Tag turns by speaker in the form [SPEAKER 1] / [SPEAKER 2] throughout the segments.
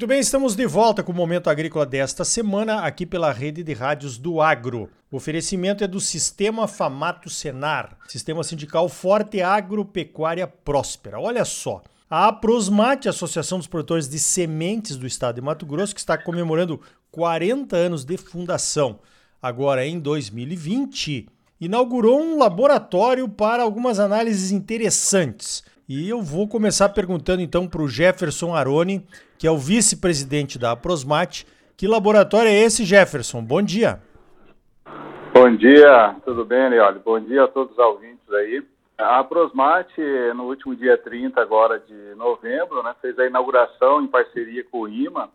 [SPEAKER 1] Muito bem, estamos de volta com o Momento Agrícola desta semana, aqui pela rede de rádios do Agro. O oferecimento é do Sistema Famato Senar, Sistema Sindical Forte Agropecuária Próspera. Olha só, a Aprosmate, Associação dos Produtores de Sementes do Estado de Mato Grosso, que está comemorando 40 anos de fundação, agora em 2020, inaugurou um laboratório para algumas análises interessantes. E eu vou começar perguntando então para o Jefferson Aroni, que é o vice-presidente da Aprosmate. Que laboratório é esse, Jefferson? Bom dia.
[SPEAKER 2] Bom dia, tudo bem, Leoli? Bom dia a todos os ouvintes aí. A Aprosmate, no último dia 30 agora de novembro, né, fez a inauguração em parceria com o IMA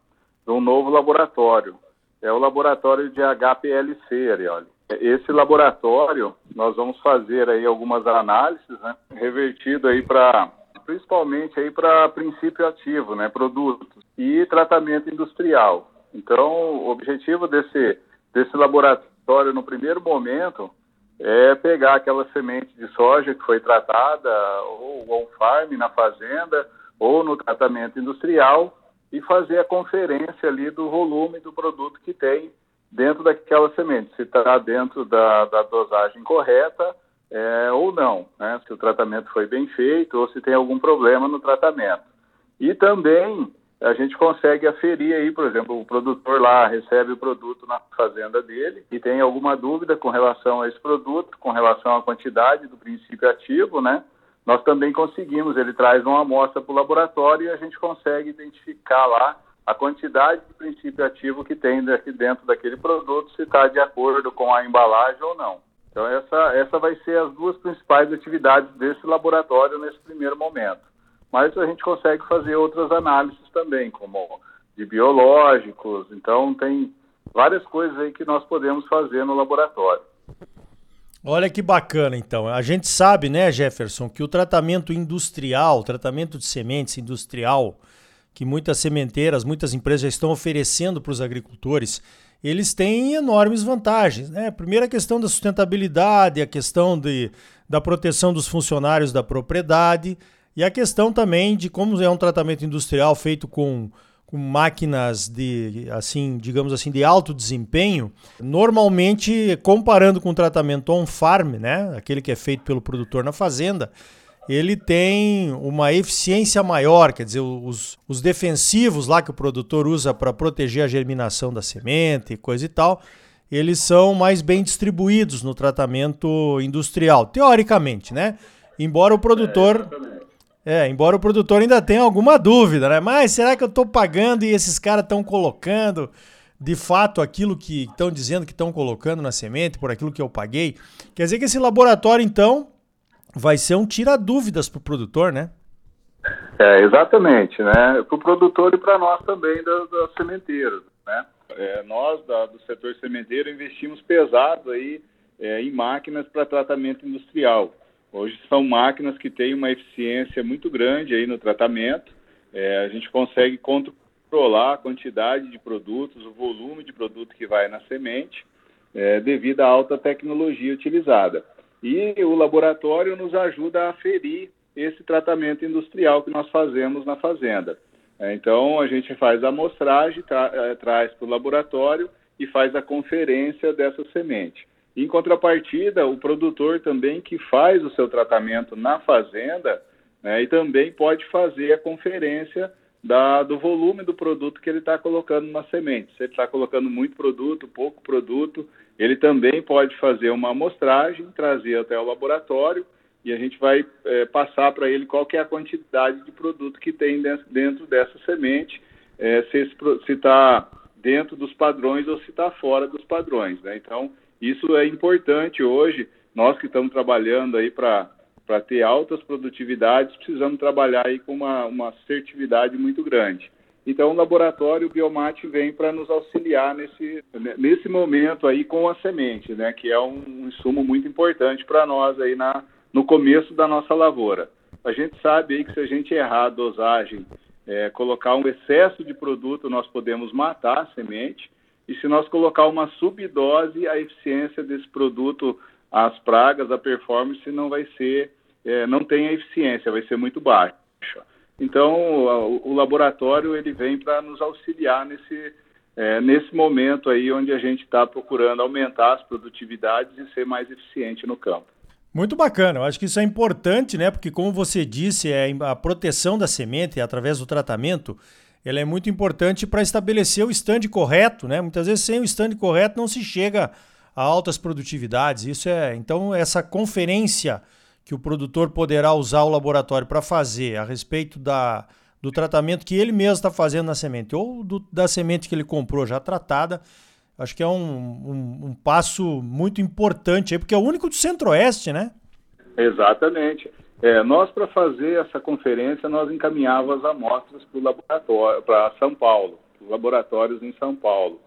[SPEAKER 2] de um novo laboratório. É o laboratório de HPLC, Arioli. Esse laboratório, nós vamos fazer aí algumas análises, né, revertido aí para, principalmente aí para princípio ativo, né, produtos e tratamento industrial. Então, o objetivo desse, desse laboratório, no primeiro momento, é pegar aquela semente de soja que foi tratada, ou on-farm na fazenda, ou no tratamento industrial, e fazer a conferência ali do volume do produto que tem dentro daquela semente, se está dentro da, da, dosagem correta é, ou não, né? se o tratamento foi bem feito ou se tem algum problema no tratamento. E também a gente consegue aferir aí, por exemplo, o produtor lá recebe o produto na fazenda dele e tem alguma dúvida com relação a esse produto, com relação à quantidade do princípio ativo, né? Nós também conseguimos, ele traz uma amostra para o laboratório e a gente consegue identificar lá a quantidade de princípio ativo que tem dentro daquele produto, se está de acordo com a embalagem ou não. Então, essa, essa vai ser as duas principais atividades desse laboratório nesse primeiro momento. Mas a gente consegue fazer outras análises também, como de biológicos. Então, tem várias coisas aí que nós podemos fazer no laboratório.
[SPEAKER 1] Olha que bacana, então. A gente sabe, né, Jefferson, que o tratamento industrial, o tratamento de sementes industrial, que muitas sementeiras, muitas empresas já estão oferecendo para os agricultores, eles têm enormes vantagens. Né? Primeiro, a questão da sustentabilidade, a questão de, da proteção dos funcionários da propriedade e a questão também de como é um tratamento industrial feito com, com máquinas de, assim, digamos assim, de alto desempenho. Normalmente, comparando com o tratamento on-farm, né? aquele que é feito pelo produtor na fazenda, ele tem uma eficiência maior, quer dizer, os, os defensivos lá que o produtor usa para proteger a germinação da semente e coisa e tal, eles são mais bem distribuídos no tratamento industrial, teoricamente, né? Embora o produtor. É, embora o produtor ainda tenha alguma dúvida, né? Mas será que eu estou pagando e esses caras estão colocando de fato aquilo que estão dizendo que estão colocando na semente, por aquilo que eu paguei? Quer dizer que esse laboratório, então, vai ser um tira-dúvidas para o produtor, né?
[SPEAKER 2] É, exatamente, né? Para o produtor e para nós também das, das sementeiras, né? É, nós da, do setor sementeiro investimos pesado aí é, em máquinas para tratamento industrial. Hoje são máquinas que têm uma eficiência muito grande aí no tratamento. É, a gente consegue controlar a quantidade de produtos, o volume de produto que vai na semente, é, devido à alta tecnologia utilizada. E o laboratório nos ajuda a aferir esse tratamento industrial que nós fazemos na fazenda. É, então, a gente faz a amostragem, tra é, traz para o laboratório e faz a conferência dessa semente. Em contrapartida, o produtor também que faz o seu tratamento na fazenda né, e também pode fazer a conferência da, do volume do produto que ele está colocando na semente. Se ele está colocando muito produto, pouco produto, ele também pode fazer uma amostragem, trazer até o laboratório e a gente vai é, passar para ele qual é a quantidade de produto que tem dentro dessa semente, é, se está dentro dos padrões ou se está fora dos padrões. Né? Então, isso é importante hoje. Nós que estamos trabalhando aí para para ter altas produtividades, precisamos trabalhar aí com uma, uma assertividade muito grande. Então, o laboratório Biomate vem para nos auxiliar nesse, nesse momento aí com a semente, né, que é um, um insumo muito importante para nós aí na, no começo da nossa lavoura. A gente sabe aí que se a gente errar a dosagem, é, colocar um excesso de produto, nós podemos matar a semente, e se nós colocar uma subdose, a eficiência desse produto as pragas, a performance não vai ser, é, não tem a eficiência, vai ser muito baixa. Então, o, o laboratório ele vem para nos auxiliar nesse, é, nesse momento aí onde a gente está procurando aumentar as produtividades e ser mais eficiente no campo.
[SPEAKER 1] Muito bacana, eu acho que isso é importante, né? Porque como você disse, é a proteção da semente através do tratamento, ela é muito importante para estabelecer o stand correto, né? Muitas vezes sem o stand correto não se chega a altas produtividades. Isso é, então essa conferência que o produtor poderá usar o laboratório para fazer a respeito da, do tratamento que ele mesmo está fazendo na semente ou do, da semente que ele comprou já tratada, acho que é um, um, um passo muito importante aí, porque é o único do Centro-Oeste, né?
[SPEAKER 2] Exatamente. É, nós, para fazer essa conferência, nós encaminhávamos as amostras para para São Paulo, os laboratórios em São Paulo.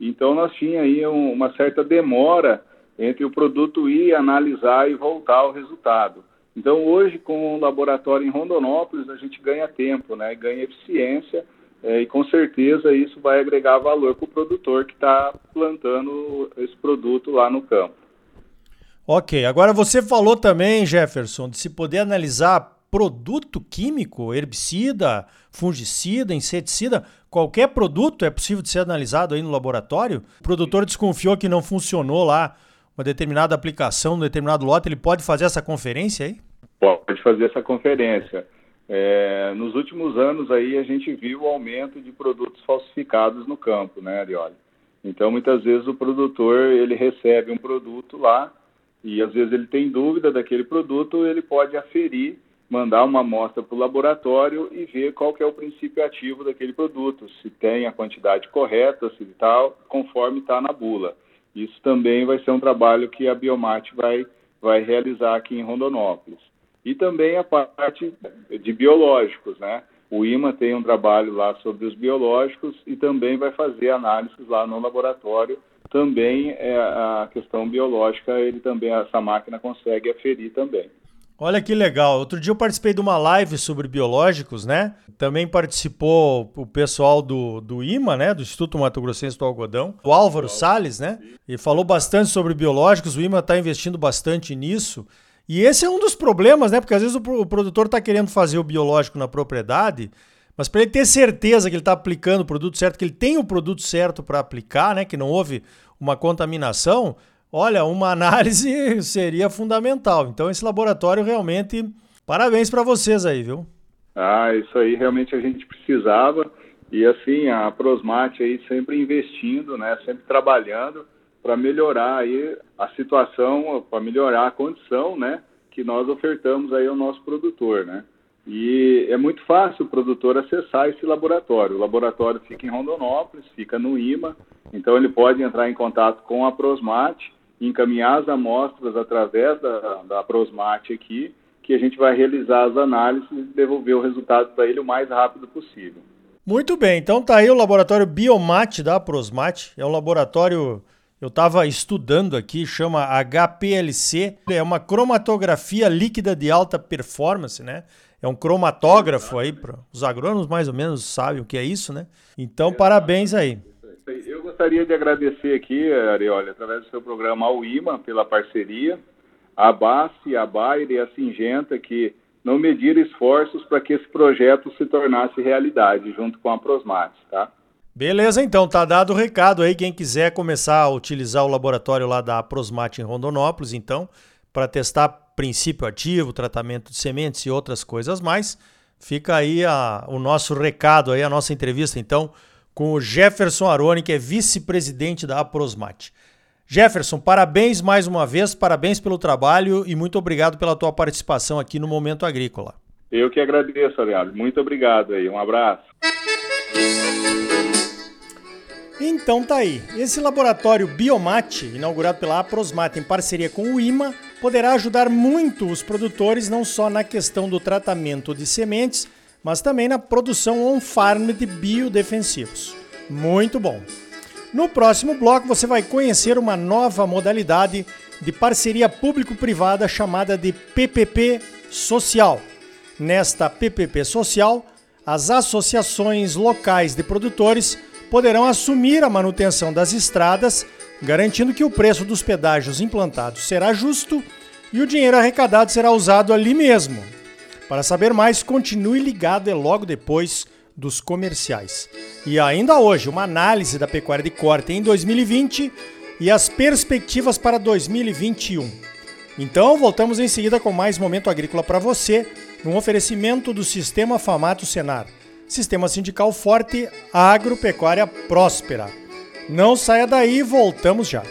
[SPEAKER 2] Então, nós tínhamos aí uma certa demora entre o produto ir analisar e voltar ao resultado. Então, hoje, com o laboratório em Rondonópolis, a gente ganha tempo, né? ganha eficiência, é, e com certeza isso vai agregar valor para o produtor que está plantando esse produto lá no campo.
[SPEAKER 1] Ok, agora você falou também, Jefferson, de se poder analisar produto químico, herbicida, fungicida, inseticida, qualquer produto é possível de ser analisado aí no laboratório? O produtor desconfiou que não funcionou lá uma determinada aplicação, um determinado lote, ele pode fazer essa conferência aí?
[SPEAKER 2] Pode fazer essa conferência. É, nos últimos anos aí a gente viu o aumento de produtos falsificados no campo, né, Arioli? Então muitas vezes o produtor ele recebe um produto lá e às vezes ele tem dúvida daquele produto, ele pode aferir, mandar uma amostra para o laboratório e ver qual que é o princípio ativo daquele produto, se tem a quantidade correta, se tal, conforme está na bula. Isso também vai ser um trabalho que a Biomate vai, vai realizar aqui em Rondonópolis e também a parte de biológicos, né? O IMA tem um trabalho lá sobre os biológicos e também vai fazer análises lá no laboratório. Também é a questão biológica, ele também essa máquina consegue aferir também.
[SPEAKER 1] Olha que legal. Outro dia eu participei de uma live sobre biológicos, né? Também participou o pessoal do, do IMA, né? Do Instituto Mato Grossense do Algodão, o Álvaro Sales, né? E falou bastante sobre biológicos. O IMA está investindo bastante nisso. E esse é um dos problemas, né? Porque às vezes o, produtor está querendo fazer o biológico na propriedade, mas para ele ter certeza que ele está aplicando o produto certo, que ele tem o produto certo para aplicar, né? Que não houve uma contaminação, olha, uma análise seria fundamental. Então esse laboratório realmente, parabéns para vocês aí, viu?
[SPEAKER 2] Ah, isso aí realmente a gente precisava. E assim, a Prosmate aí sempre investindo, né? Sempre trabalhando para melhorar aí a situação, para melhorar a condição, né, que nós ofertamos aí ao nosso produtor, né? E é muito fácil o produtor acessar esse laboratório. O laboratório fica em Rondonópolis, fica no IMA, então ele pode entrar em contato com a Prosmate, encaminhar as amostras através da, da Prosmate aqui, que a gente vai realizar as análises e devolver o resultado para ele o mais rápido possível.
[SPEAKER 1] Muito bem, então tá aí o laboratório Biomate da Prosmate, é um laboratório eu estava estudando aqui, chama HPLC, é uma cromatografia líquida de alta performance, né? É um cromatógrafo aí, os agrônomos mais ou menos sabem o que é isso, né? Então, parabéns aí.
[SPEAKER 2] Gostaria de agradecer aqui, Arioli, através do seu programa ao IMA, pela parceria, a BAS, a Bayer e a Singenta, que não mediram esforços para que esse projeto se tornasse realidade, junto com a Prosmate, tá?
[SPEAKER 1] Beleza, então, tá dado o recado aí. Quem quiser começar a utilizar o laboratório lá da Prosmate em Rondonópolis, então, para testar princípio ativo, tratamento de sementes e outras coisas mais, fica aí a, o nosso recado aí, a nossa entrevista, então, com o Jefferson Aroni, que é vice-presidente da Prosmate. Jefferson, parabéns mais uma vez, parabéns pelo trabalho e muito obrigado pela tua participação aqui no Momento Agrícola.
[SPEAKER 2] Eu que agradeço, Ariado. Muito obrigado aí. Um abraço.
[SPEAKER 1] Então tá aí. Esse laboratório Biomate, inaugurado pela Aprosmate em parceria com o IMA, poderá ajudar muito os produtores não só na questão do tratamento de sementes, mas também na produção on-farm de biodefensivos. Muito bom. No próximo bloco você vai conhecer uma nova modalidade de parceria público-privada chamada de PPP Social. Nesta PPP Social, as associações locais de produtores poderão assumir a manutenção das estradas, garantindo que o preço dos pedágios implantados será justo e o dinheiro arrecadado será usado ali mesmo. Para saber mais, continue ligado e logo depois dos comerciais. E ainda hoje, uma análise da pecuária de corte em 2020 e as perspectivas para 2021. Então, voltamos em seguida com mais momento agrícola para você, num oferecimento do Sistema Famato Senar. Sistema sindical forte, agropecuária próspera. Não saia daí, voltamos já.